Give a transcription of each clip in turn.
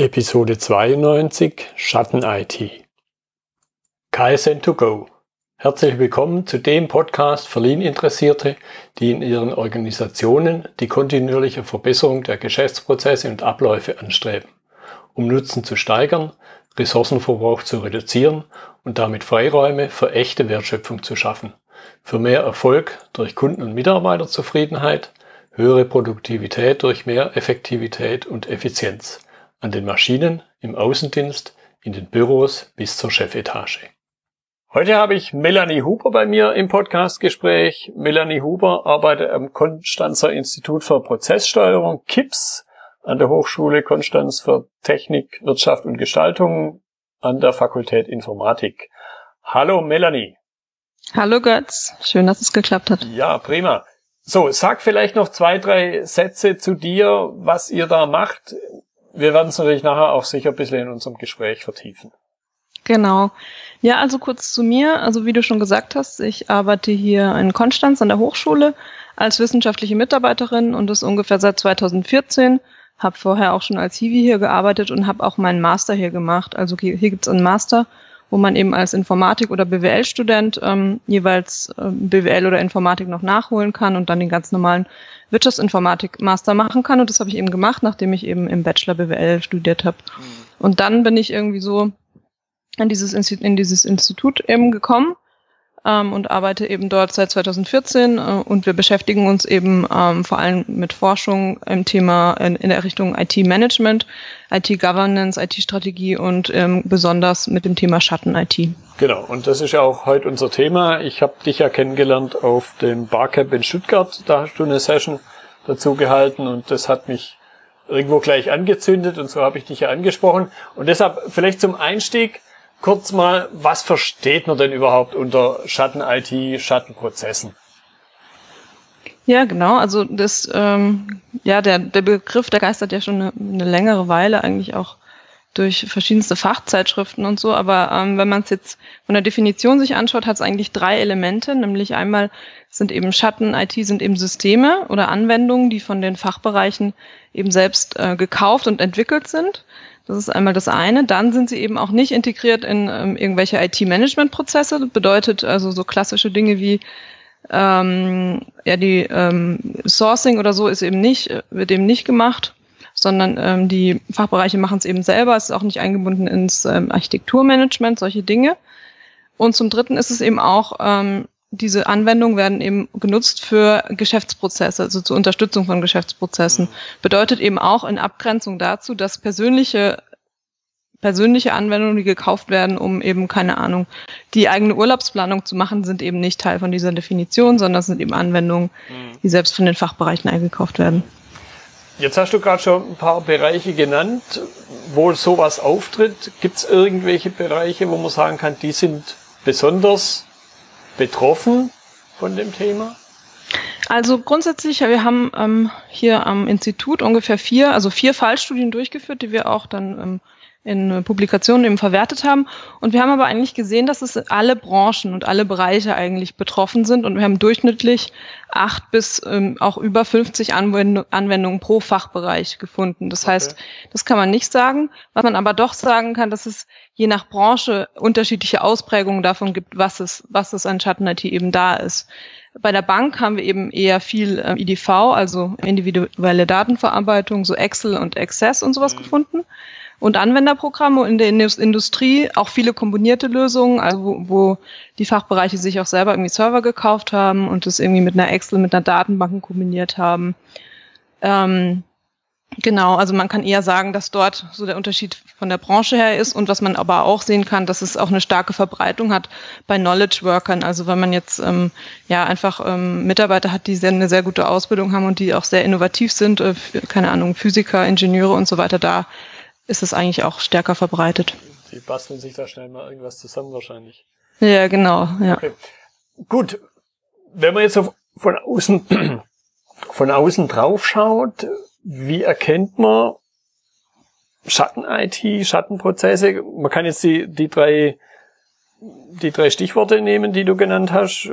Episode 92 Schatten-IT. KSN2Go. Herzlich willkommen zu dem Podcast für Lean-Interessierte, die in ihren Organisationen die kontinuierliche Verbesserung der Geschäftsprozesse und Abläufe anstreben, um Nutzen zu steigern, Ressourcenverbrauch zu reduzieren und damit Freiräume für echte Wertschöpfung zu schaffen, für mehr Erfolg durch Kunden- und Mitarbeiterzufriedenheit, höhere Produktivität durch mehr Effektivität und Effizienz an den Maschinen, im Außendienst, in den Büros bis zur Chefetage. Heute habe ich Melanie Huber bei mir im Podcastgespräch. Melanie Huber arbeitet am Konstanzer Institut für Prozesssteuerung KIPS an der Hochschule Konstanz für Technik, Wirtschaft und Gestaltung an der Fakultät Informatik. Hallo Melanie. Hallo Götz, schön, dass es geklappt hat. Ja, prima. So, sag vielleicht noch zwei, drei Sätze zu dir, was ihr da macht wir werden es natürlich nachher auch sicher ein bisschen in unserem Gespräch vertiefen. Genau. Ja, also kurz zu mir. Also wie du schon gesagt hast, ich arbeite hier in Konstanz an der Hochschule als wissenschaftliche Mitarbeiterin und das ungefähr seit 2014. Habe vorher auch schon als Hiwi hier gearbeitet und habe auch meinen Master hier gemacht. Also hier, hier gibt es einen Master, wo man eben als Informatik- oder BWL-Student ähm, jeweils ähm, BWL oder Informatik noch nachholen kann und dann den ganz normalen Wirtschaftsinformatik-Master machen kann. Und das habe ich eben gemacht, nachdem ich eben im Bachelor BWL studiert habe. Mhm. Und dann bin ich irgendwie so in dieses, Institut, in dieses Institut eben gekommen ähm, und arbeite eben dort seit 2014 äh, und wir beschäftigen uns eben ähm, vor allem mit Forschung im Thema in, in der Richtung IT-Management, IT-Governance, IT-Strategie und ähm, besonders mit dem Thema Schatten-IT. Genau, und das ist ja auch heute unser Thema. Ich habe dich ja kennengelernt auf dem Barcamp in Stuttgart, da hast du eine Session dazu gehalten und das hat mich irgendwo gleich angezündet und so habe ich dich ja angesprochen. Und deshalb vielleicht zum Einstieg, kurz mal, was versteht man denn überhaupt unter Schatten-IT, Schattenprozessen? Ja, genau. Also das, ähm, ja, der, der Begriff, der geistert ja schon eine, eine längere Weile eigentlich auch durch verschiedenste Fachzeitschriften und so. Aber ähm, wenn man es jetzt von der Definition sich anschaut, hat es eigentlich drei Elemente. Nämlich einmal sind eben Schatten, IT sind eben Systeme oder Anwendungen, die von den Fachbereichen eben selbst äh, gekauft und entwickelt sind. Das ist einmal das eine. Dann sind sie eben auch nicht integriert in ähm, irgendwelche IT-Management-Prozesse. Das bedeutet also so klassische Dinge wie ähm, ja die ähm, Sourcing oder so ist eben nicht wird eben nicht gemacht, sondern ähm, die Fachbereiche machen es eben selber. Es ist auch nicht eingebunden ins ähm, Architekturmanagement, solche Dinge. Und zum Dritten ist es eben auch ähm, diese Anwendungen werden eben genutzt für Geschäftsprozesse, also zur Unterstützung von Geschäftsprozessen. Mhm. Bedeutet eben auch in Abgrenzung dazu, dass persönliche persönliche Anwendungen, die gekauft werden, um eben, keine Ahnung, die eigene Urlaubsplanung zu machen, sind eben nicht Teil von dieser Definition, sondern sind eben Anwendungen, mhm. die selbst von den Fachbereichen eingekauft werden. Jetzt hast du gerade schon ein paar Bereiche genannt, wo sowas auftritt. Gibt es irgendwelche Bereiche, wo man sagen kann, die sind besonders betroffen von dem Thema? Also grundsätzlich, wir haben ähm, hier am Institut ungefähr vier, also vier Fallstudien durchgeführt, die wir auch dann ähm, in Publikationen eben verwertet haben. Und wir haben aber eigentlich gesehen, dass es alle Branchen und alle Bereiche eigentlich betroffen sind. Und wir haben durchschnittlich acht bis ähm, auch über 50 Anwend Anwendungen pro Fachbereich gefunden. Das okay. heißt, das kann man nicht sagen. Was man aber doch sagen kann, dass es je nach Branche unterschiedliche Ausprägungen davon gibt, was es, was es an Schatten-IT eben da ist. Bei der Bank haben wir eben eher viel ähm, IDV, also individuelle Datenverarbeitung, so Excel und Access und sowas mhm. gefunden und Anwenderprogramme in der Industrie auch viele kombinierte Lösungen, also wo, wo die Fachbereiche sich auch selber irgendwie Server gekauft haben und das irgendwie mit einer Excel, mit einer Datenbank kombiniert haben. Ähm, genau, also man kann eher sagen, dass dort so der Unterschied von der Branche her ist und was man aber auch sehen kann, dass es auch eine starke Verbreitung hat bei Knowledge Workern. Also wenn man jetzt ähm, ja einfach ähm, Mitarbeiter hat, die sehr, eine sehr gute Ausbildung haben und die auch sehr innovativ sind, äh, keine Ahnung, Physiker, Ingenieure und so weiter, da ist es eigentlich auch stärker verbreitet. Die basteln sich da schnell mal irgendwas zusammen wahrscheinlich. Ja, genau, ja. Okay. Gut, wenn man jetzt so von außen, von außen drauf schaut, wie erkennt man Schatten-IT, Schattenprozesse? Man kann jetzt die, die drei, die drei Stichworte nehmen, die du genannt hast.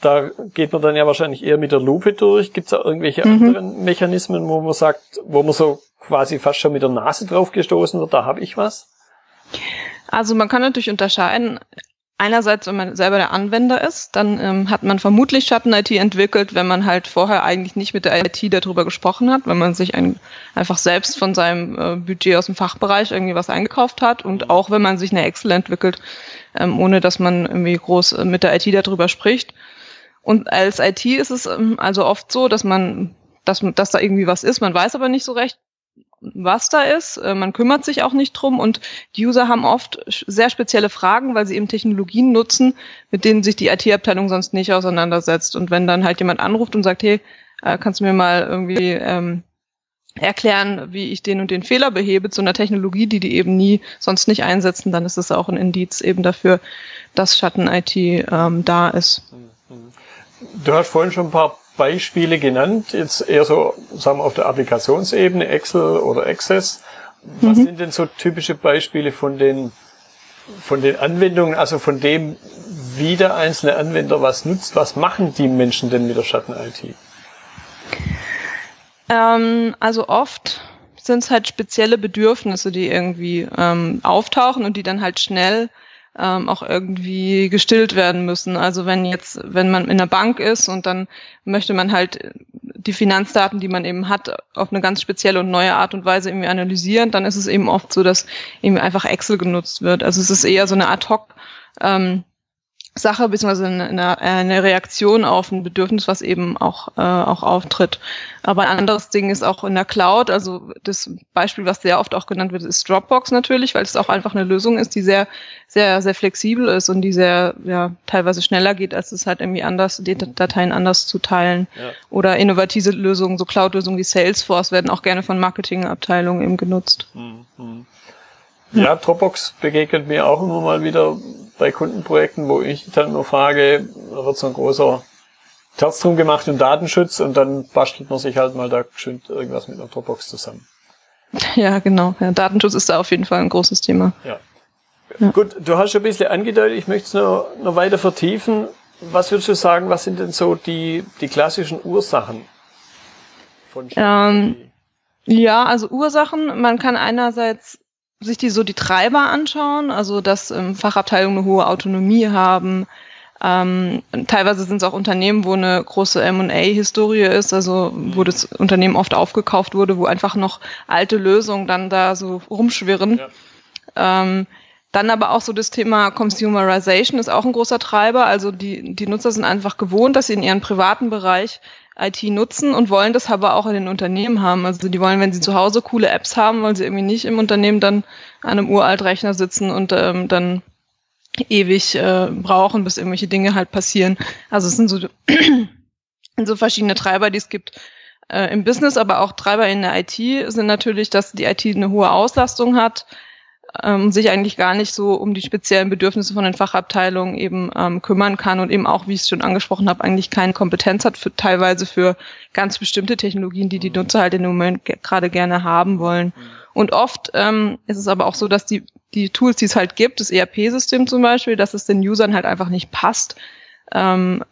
Da geht man dann ja wahrscheinlich eher mit der Lupe durch. Gibt es da irgendwelche mhm. anderen Mechanismen, wo man sagt, wo man so quasi fast schon mit der Nase drauf gestoßen wird, da habe ich was? Also man kann natürlich unterscheiden. Einerseits, wenn man selber der Anwender ist, dann ähm, hat man vermutlich Schatten-IT entwickelt, wenn man halt vorher eigentlich nicht mit der IT darüber gesprochen hat, wenn man sich ein, einfach selbst von seinem äh, Budget aus dem Fachbereich irgendwie was eingekauft hat und auch wenn man sich eine Excel entwickelt, ähm, ohne dass man irgendwie groß äh, mit der IT darüber spricht. Und als IT ist es ähm, also oft so, dass man, dass, dass da irgendwie was ist, man weiß aber nicht so recht, was da ist. Äh, man kümmert sich auch nicht drum und die User haben oft sehr spezielle Fragen, weil sie eben Technologien nutzen, mit denen sich die IT-Abteilung sonst nicht auseinandersetzt. Und wenn dann halt jemand anruft und sagt, hey, äh, kannst du mir mal irgendwie ähm, erklären, wie ich den und den Fehler behebe zu einer Technologie, die die eben nie sonst nicht einsetzen, dann ist es auch ein Indiz eben dafür, dass Schatten-IT ähm, da ist. Du hast vorhin schon ein paar Beispiele genannt, jetzt eher so, sagen wir, auf der Applikationsebene, Excel oder Access. Was mhm. sind denn so typische Beispiele von den, von den Anwendungen, also von dem, wie der einzelne Anwender was nutzt? Was machen die Menschen denn mit der Schatten-IT? Ähm, also oft sind es halt spezielle Bedürfnisse, die irgendwie ähm, auftauchen und die dann halt schnell ähm, auch irgendwie gestillt werden müssen. Also wenn jetzt, wenn man in der Bank ist und dann möchte man halt die Finanzdaten, die man eben hat, auf eine ganz spezielle und neue Art und Weise irgendwie analysieren, dann ist es eben oft so, dass eben einfach Excel genutzt wird. Also es ist eher so eine ad hoc ähm, Sache beziehungsweise eine, eine Reaktion auf ein Bedürfnis, was eben auch, äh, auch auftritt. Aber ein anderes Ding ist auch in der Cloud, also das Beispiel, was sehr oft auch genannt wird, ist Dropbox natürlich, weil es auch einfach eine Lösung ist, die sehr, sehr, sehr flexibel ist und die sehr, ja, teilweise schneller geht, als es halt irgendwie anders, die Dateien anders zu teilen. Ja. Oder innovative Lösungen, so Cloud-Lösungen wie Salesforce werden auch gerne von Marketingabteilungen eben genutzt. Mhm. Ja, Dropbox begegnet mir auch immer mal wieder bei Kundenprojekten, wo ich dann nur frage, da wird so ein großer Terz drum gemacht im Datenschutz und dann bastelt man sich halt mal da schön irgendwas mit einer Dropbox zusammen. Ja, genau. Ja, Datenschutz ist da auf jeden Fall ein großes Thema. Ja. ja. Gut, du hast schon ein bisschen angedeutet, ich möchte es noch, noch weiter vertiefen. Was würdest du sagen, was sind denn so die, die klassischen Ursachen von ähm, Ja, also Ursachen, man kann einerseits sich die so die Treiber anschauen, also dass ähm, Fachabteilungen eine hohe Autonomie haben. Ähm, teilweise sind es auch Unternehmen, wo eine große M&A-Historie ist, also wo das Unternehmen oft aufgekauft wurde, wo einfach noch alte Lösungen dann da so rumschwirren. Ja. Ähm, dann aber auch so das Thema Consumerization ist auch ein großer Treiber. Also die, die Nutzer sind einfach gewohnt, dass sie in ihrem privaten Bereich IT nutzen und wollen das aber auch in den Unternehmen haben. Also die wollen, wenn sie zu Hause coole Apps haben, wollen sie irgendwie nicht im Unternehmen dann an einem Uraltrechner sitzen und ähm, dann ewig äh, brauchen, bis irgendwelche Dinge halt passieren. Also es sind so, so verschiedene Treiber, die es gibt äh, im Business, aber auch Treiber in der IT sind natürlich, dass die IT eine hohe Auslastung hat, ähm, sich eigentlich gar nicht so um die speziellen Bedürfnisse von den Fachabteilungen eben ähm, kümmern kann und eben auch, wie ich es schon angesprochen habe, eigentlich keine Kompetenz hat für teilweise für ganz bestimmte Technologien, die die. Nutzer halt in dem Moment gerade gerne haben wollen. Und oft ähm, ist es aber auch so, dass die, die Tools, die es halt gibt, das ERP-System zum Beispiel, dass es den Usern halt einfach nicht passt. Ähm,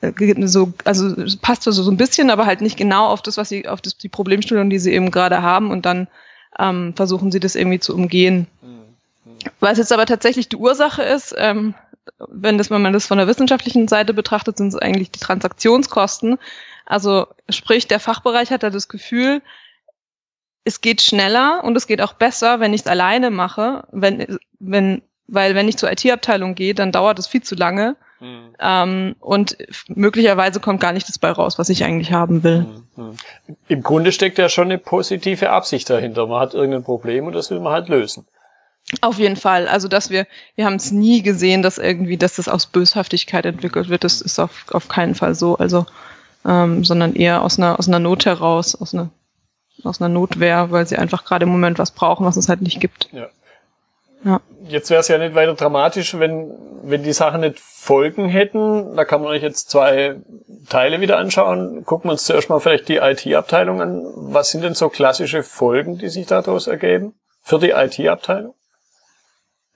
äh, so, also passt so, so ein bisschen, aber halt nicht genau auf das, was sie, auf das, die Problemstellung, die sie eben gerade haben und dann ähm, versuchen sie das irgendwie zu umgehen. Mhm. Was jetzt aber tatsächlich die Ursache ist, ähm, wenn, das, wenn man das von der wissenschaftlichen Seite betrachtet, sind es eigentlich die Transaktionskosten. Also sprich, der Fachbereich hat da das Gefühl, es geht schneller und es geht auch besser, wenn ich es alleine mache, wenn, wenn, weil wenn ich zur IT-Abteilung gehe, dann dauert es viel zu lange Mhm. Ähm, und möglicherweise kommt gar nicht das bei raus, was ich eigentlich haben will. Mhm. Im Grunde steckt ja schon eine positive Absicht dahinter. Man hat irgendein Problem und das will man halt lösen. Auf jeden Fall. Also, dass wir, wir haben es nie gesehen, dass irgendwie, dass das aus Böshaftigkeit entwickelt wird. Das ist auf, auf keinen Fall so. Also, ähm, sondern eher aus einer, aus einer Not heraus, aus einer, aus einer Notwehr, weil sie einfach gerade im Moment was brauchen, was es halt nicht gibt. Ja. Ja. Jetzt wäre es ja nicht weiter dramatisch, wenn, wenn die Sachen nicht Folgen hätten. Da kann man euch jetzt zwei Teile wieder anschauen. Gucken wir uns zuerst mal vielleicht die IT-Abteilung an. Was sind denn so klassische Folgen, die sich daraus ergeben? Für die IT-Abteilung?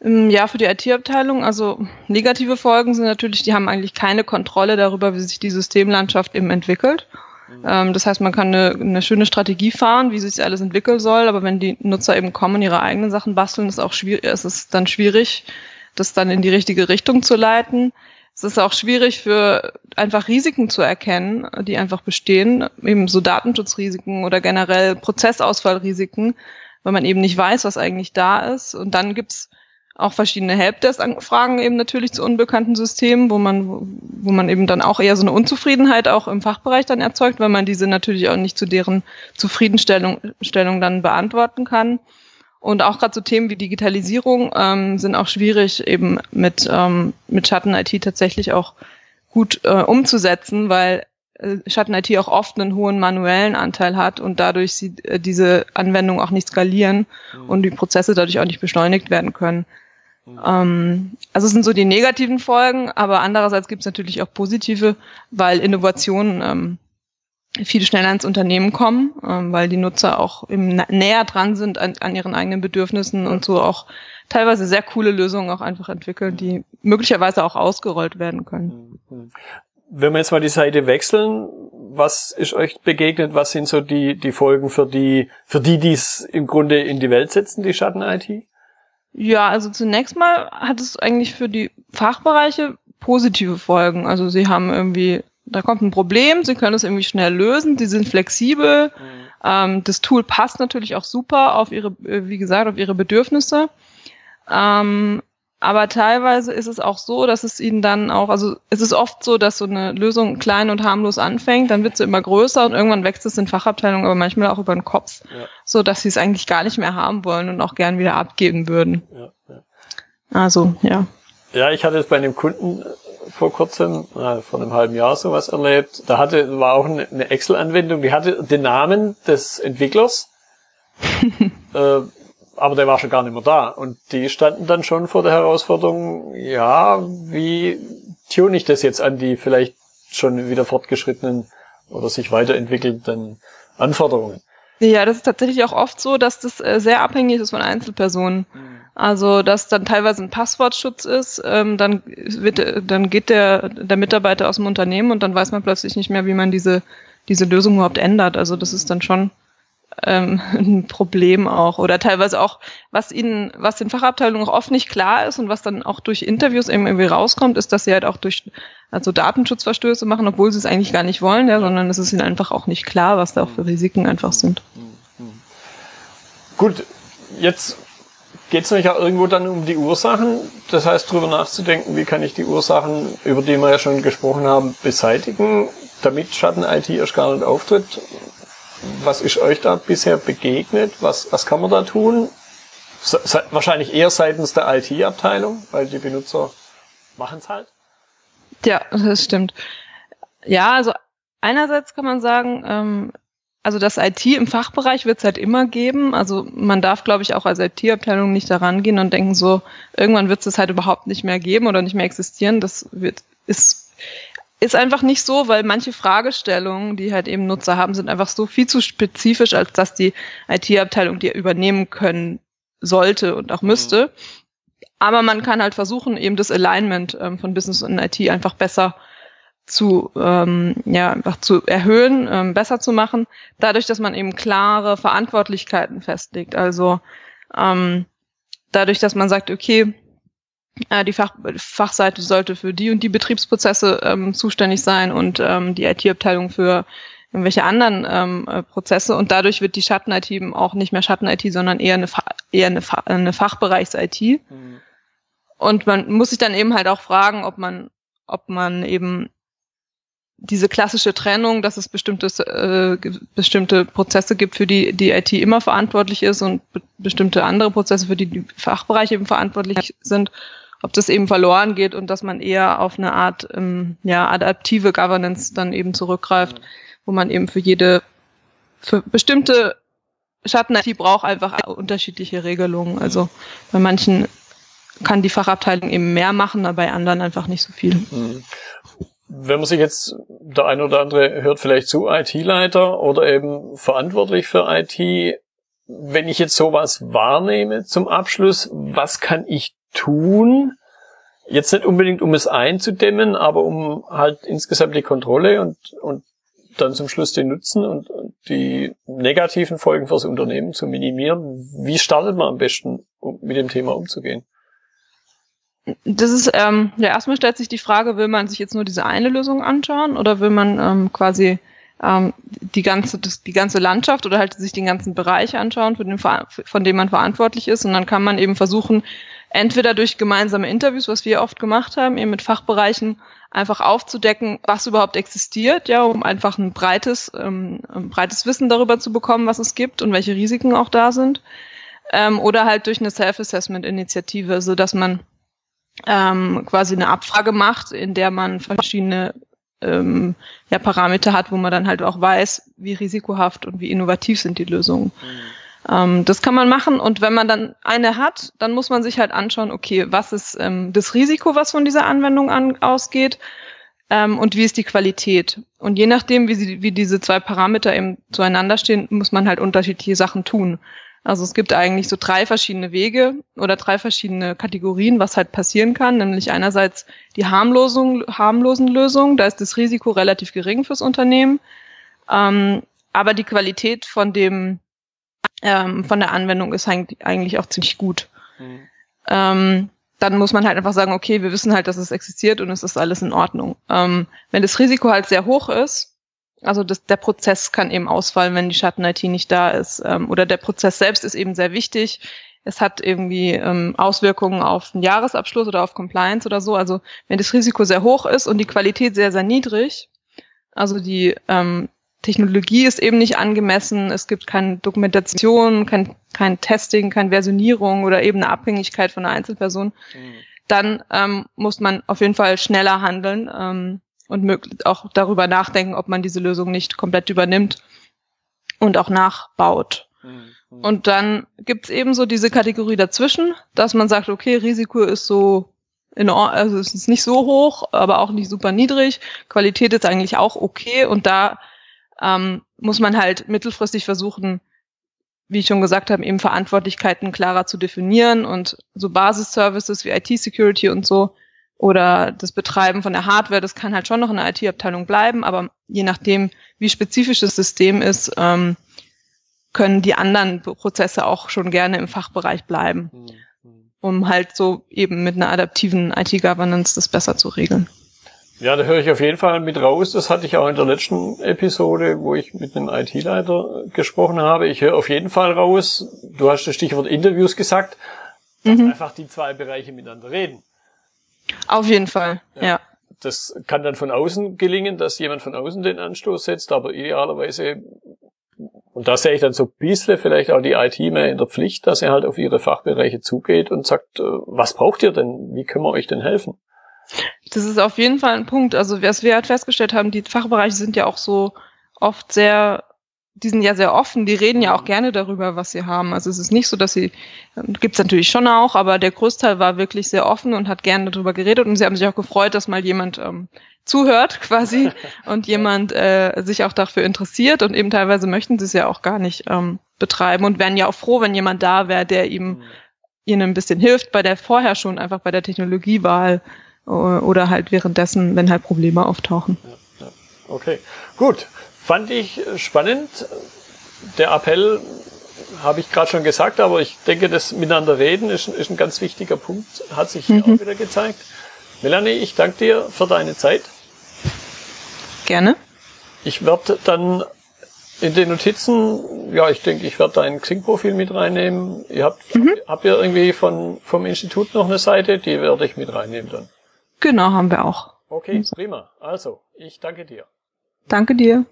Ja, für die IT-Abteilung, also negative Folgen sind natürlich, die haben eigentlich keine Kontrolle darüber, wie sich die Systemlandschaft eben entwickelt. Mhm. Ähm, das heißt, man kann eine, eine schöne Strategie fahren, wie sich alles entwickeln soll, aber wenn die Nutzer eben kommen und ihre eigenen Sachen basteln, ist auch schwierig, ist es dann schwierig, das dann in die richtige Richtung zu leiten. Es ist auch schwierig für einfach Risiken zu erkennen, die einfach bestehen, eben so Datenschutzrisiken oder generell Prozessausfallrisiken, weil man eben nicht weiß, was eigentlich da ist. Und dann gibt's auch verschiedene Helpdesk-Anfragen eben natürlich zu unbekannten Systemen, wo man, wo man eben dann auch eher so eine Unzufriedenheit auch im Fachbereich dann erzeugt, weil man diese natürlich auch nicht zu deren Zufriedenstellung Stellung dann beantworten kann. Und auch gerade so Themen wie Digitalisierung ähm, sind auch schwierig eben mit, ähm, mit Schatten-IT tatsächlich auch gut äh, umzusetzen, weil äh, Schatten-IT auch oft einen hohen manuellen Anteil hat und dadurch sie, äh, diese Anwendungen auch nicht skalieren mhm. und die Prozesse dadurch auch nicht beschleunigt werden können. Ähm, also es sind so die negativen Folgen, aber andererseits gibt es natürlich auch positive, weil Innovationen ähm, viel schneller ins Unternehmen kommen, ähm, weil die Nutzer auch eben näher dran sind an, an ihren eigenen Bedürfnissen und so auch teilweise sehr coole Lösungen auch einfach entwickeln, die möglicherweise auch ausgerollt werden können. Wenn wir jetzt mal die Seite wechseln, was ist euch begegnet? Was sind so die, die Folgen für die, für die, die es im Grunde in die Welt setzen, die Schatten-IT? Ja, also zunächst mal hat es eigentlich für die Fachbereiche positive Folgen. Also sie haben irgendwie, da kommt ein Problem, sie können es irgendwie schnell lösen, sie sind flexibel. Mhm. Ähm, das Tool passt natürlich auch super auf ihre, äh, wie gesagt, auf ihre Bedürfnisse. Ähm, aber teilweise ist es auch so, dass es ihnen dann auch, also es ist oft so, dass so eine Lösung klein und harmlos anfängt, dann wird sie immer größer und irgendwann wächst es in Fachabteilungen, aber manchmal auch über den Kopf, ja. so dass sie es eigentlich gar nicht mehr haben wollen und auch gern wieder abgeben würden. Ja, ja. Also, ja. Ja, ich hatte es bei einem Kunden äh, vor kurzem, äh, vor einem halben Jahr sowas erlebt. Da hatte, war auch eine Excel-Anwendung, die hatte den Namen des Entwicklers. äh, aber der war schon gar nicht mehr da. Und die standen dann schon vor der Herausforderung, ja, wie tune ich das jetzt an die vielleicht schon wieder fortgeschrittenen oder sich weiterentwickelnden Anforderungen? Ja, das ist tatsächlich auch oft so, dass das äh, sehr abhängig ist von Einzelpersonen. Mhm. Also, dass dann teilweise ein Passwortschutz ist, ähm, dann wird, dann geht der, der Mitarbeiter aus dem Unternehmen und dann weiß man plötzlich nicht mehr, wie man diese, diese Lösung überhaupt ändert. Also, das ist dann schon ähm, ein Problem auch oder teilweise auch, was ihnen, was den Fachabteilungen auch oft nicht klar ist und was dann auch durch Interviews eben irgendwie rauskommt, ist, dass sie halt auch durch also Datenschutzverstöße machen, obwohl sie es eigentlich gar nicht wollen, ja, sondern es ist ihnen einfach auch nicht klar, was da auch für Risiken einfach sind. Gut, jetzt geht es nämlich auch irgendwo dann um die Ursachen. Das heißt, darüber nachzudenken, wie kann ich die Ursachen, über die wir ja schon gesprochen haben, beseitigen, damit Schatten-IT erst gar nicht auftritt. Was ist euch da bisher begegnet? Was, was kann man da tun? Se wahrscheinlich eher seitens der IT-Abteilung, weil die Benutzer machen es halt. Ja, das stimmt. Ja, also einerseits kann man sagen, ähm, also das IT im Fachbereich wird es halt immer geben. Also man darf, glaube ich, auch als IT-Abteilung nicht daran gehen und denken so, irgendwann wird es halt überhaupt nicht mehr geben oder nicht mehr existieren. Das wird, ist ist einfach nicht so, weil manche Fragestellungen, die halt eben Nutzer haben, sind einfach so viel zu spezifisch, als dass die IT-Abteilung die übernehmen können sollte und auch müsste. Aber man kann halt versuchen, eben das Alignment ähm, von Business und IT einfach besser zu, ähm, ja, einfach zu erhöhen, ähm, besser zu machen, dadurch, dass man eben klare Verantwortlichkeiten festlegt. Also ähm, dadurch, dass man sagt, okay, die Fach, Fachseite sollte für die und die Betriebsprozesse ähm, zuständig sein und ähm, die IT-Abteilung für irgendwelche anderen ähm, äh, Prozesse und dadurch wird die Schatten-IT eben auch nicht mehr Schatten-IT, sondern eher eine, eher eine, Fa eine Fachbereichs-IT. Mhm. Und man muss sich dann eben halt auch fragen, ob man, ob man eben diese klassische Trennung, dass es bestimmte, äh, bestimmte Prozesse gibt, für die die IT immer verantwortlich ist und be bestimmte andere Prozesse, für die die Fachbereiche eben verantwortlich sind ob das eben verloren geht und dass man eher auf eine Art ähm, ja, adaptive Governance dann eben zurückgreift, wo man eben für jede, für bestimmte Schatten-IT braucht einfach unterschiedliche Regelungen. Also bei manchen kann die Fachabteilung eben mehr machen, aber bei anderen einfach nicht so viel. Mhm. Wenn man sich jetzt, der eine oder andere hört vielleicht zu, IT-Leiter oder eben verantwortlich für IT, wenn ich jetzt sowas wahrnehme zum Abschluss, was kann ich tun, jetzt nicht unbedingt um es einzudämmen, aber um halt insgesamt die Kontrolle und, und dann zum Schluss den Nutzen und die negativen Folgen fürs Unternehmen zu minimieren. Wie startet man am besten, um mit dem Thema umzugehen? Das ist, ähm, ja, erstmal stellt sich die Frage, will man sich jetzt nur diese eine Lösung anschauen oder will man ähm, quasi ähm, die ganze, das, die ganze Landschaft oder halt sich den ganzen Bereich anschauen, für den, von dem man verantwortlich ist. Und dann kann man eben versuchen, entweder durch gemeinsame Interviews, was wir oft gemacht haben, eben mit Fachbereichen, einfach aufzudecken, was überhaupt existiert, ja, um einfach ein breites, ähm, ein breites Wissen darüber zu bekommen, was es gibt und welche Risiken auch da sind. Ähm, oder halt durch eine Self-Assessment-Initiative, so dass man ähm, quasi eine Abfrage macht, in der man verschiedene ähm, ja, Parameter hat, wo man dann halt auch weiß, wie risikohaft und wie innovativ sind die Lösungen. Mhm. Ähm, das kann man machen und wenn man dann eine hat, dann muss man sich halt anschauen, okay, was ist ähm, das Risiko, was von dieser Anwendung an, ausgeht ähm, und wie ist die Qualität. Und je nachdem, wie, sie, wie diese zwei Parameter eben zueinander stehen, muss man halt unterschiedliche Sachen tun. Also es gibt eigentlich so drei verschiedene Wege oder drei verschiedene Kategorien, was halt passieren kann. Nämlich einerseits die harmlosen, harmlosen Lösungen, da ist das Risiko relativ gering fürs Unternehmen. Ähm, aber die Qualität von dem, ähm, von der Anwendung ist eigentlich auch ziemlich gut. Mhm. Ähm, dann muss man halt einfach sagen, okay, wir wissen halt, dass es existiert und es ist alles in Ordnung. Ähm, wenn das Risiko halt sehr hoch ist, also das, der Prozess kann eben ausfallen, wenn die Schatten-IT nicht da ist. Ähm, oder der Prozess selbst ist eben sehr wichtig. Es hat irgendwie ähm, Auswirkungen auf den Jahresabschluss oder auf Compliance oder so. Also wenn das Risiko sehr hoch ist und die Qualität sehr, sehr niedrig, also die ähm, Technologie ist eben nicht angemessen, es gibt keine Dokumentation, kein, kein Testing, keine Versionierung oder eben eine Abhängigkeit von einer Einzelperson, mhm. dann ähm, muss man auf jeden Fall schneller handeln. Ähm, und auch darüber nachdenken, ob man diese Lösung nicht komplett übernimmt und auch nachbaut. Mhm. Und dann gibt's eben so diese Kategorie dazwischen, dass man sagt, okay, Risiko ist so in Ordnung, also es ist nicht so hoch, aber auch nicht super niedrig. Qualität ist eigentlich auch okay und da ähm, muss man halt mittelfristig versuchen, wie ich schon gesagt habe, eben Verantwortlichkeiten klarer zu definieren und so Basisservices wie IT-Security und so oder das Betreiben von der Hardware, das kann halt schon noch in der IT-Abteilung bleiben, aber je nachdem, wie spezifisch das System ist, ähm, können die anderen Prozesse auch schon gerne im Fachbereich bleiben, mhm. um halt so eben mit einer adaptiven IT-Governance das besser zu regeln. Ja, da höre ich auf jeden Fall mit raus. Das hatte ich auch in der letzten Episode, wo ich mit einem IT-Leiter gesprochen habe. Ich höre auf jeden Fall raus. Du hast das Stichwort Interviews gesagt, dass mhm. einfach die zwei Bereiche miteinander reden. Auf jeden Fall, ja. ja. Das kann dann von außen gelingen, dass jemand von außen den Anstoß setzt, aber idealerweise, und da sehe ich dann so ein bisschen vielleicht auch die IT mehr in der Pflicht, dass er halt auf ihre Fachbereiche zugeht und sagt, äh, was braucht ihr denn? Wie können wir euch denn helfen? Das ist auf jeden Fall ein Punkt. Also was wir halt festgestellt haben, die Fachbereiche sind ja auch so oft sehr die sind ja sehr offen, die reden ja auch mhm. gerne darüber, was sie haben. Also es ist nicht so, dass sie, gibt's natürlich schon auch, aber der Großteil war wirklich sehr offen und hat gerne darüber geredet und sie haben sich auch gefreut, dass mal jemand ähm, zuhört quasi und jemand äh, sich auch dafür interessiert und eben teilweise möchten sie es ja auch gar nicht ähm, betreiben und wären ja auch froh, wenn jemand da wäre, der ihm mhm. ihnen ein bisschen hilft bei der vorher schon einfach bei der Technologiewahl oder halt währenddessen, wenn halt Probleme auftauchen. Ja, ja. Okay, gut. Fand ich spannend. Der Appell habe ich gerade schon gesagt, aber ich denke, das Miteinander reden ist, ist ein ganz wichtiger Punkt, hat sich hier mhm. auch wieder gezeigt. Melanie, ich danke dir für deine Zeit. Gerne. Ich werde dann in den Notizen, ja, ich denke, ich werde dein Xing-Profil mit reinnehmen. Ihr habt, mhm. habt ihr irgendwie von, vom Institut noch eine Seite? Die werde ich mit reinnehmen dann. Genau, haben wir auch. Okay, prima. Also, ich danke dir. Danke dir.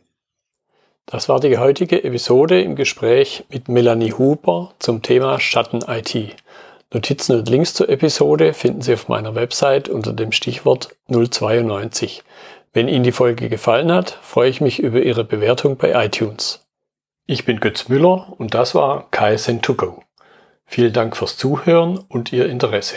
Das war die heutige Episode im Gespräch mit Melanie Huber zum Thema Schatten-IT. Notizen und Links zur Episode finden Sie auf meiner Website unter dem Stichwort 092. Wenn Ihnen die Folge gefallen hat, freue ich mich über Ihre Bewertung bei iTunes. Ich bin Götz Müller und das war KSN2Go. Vielen Dank fürs Zuhören und Ihr Interesse.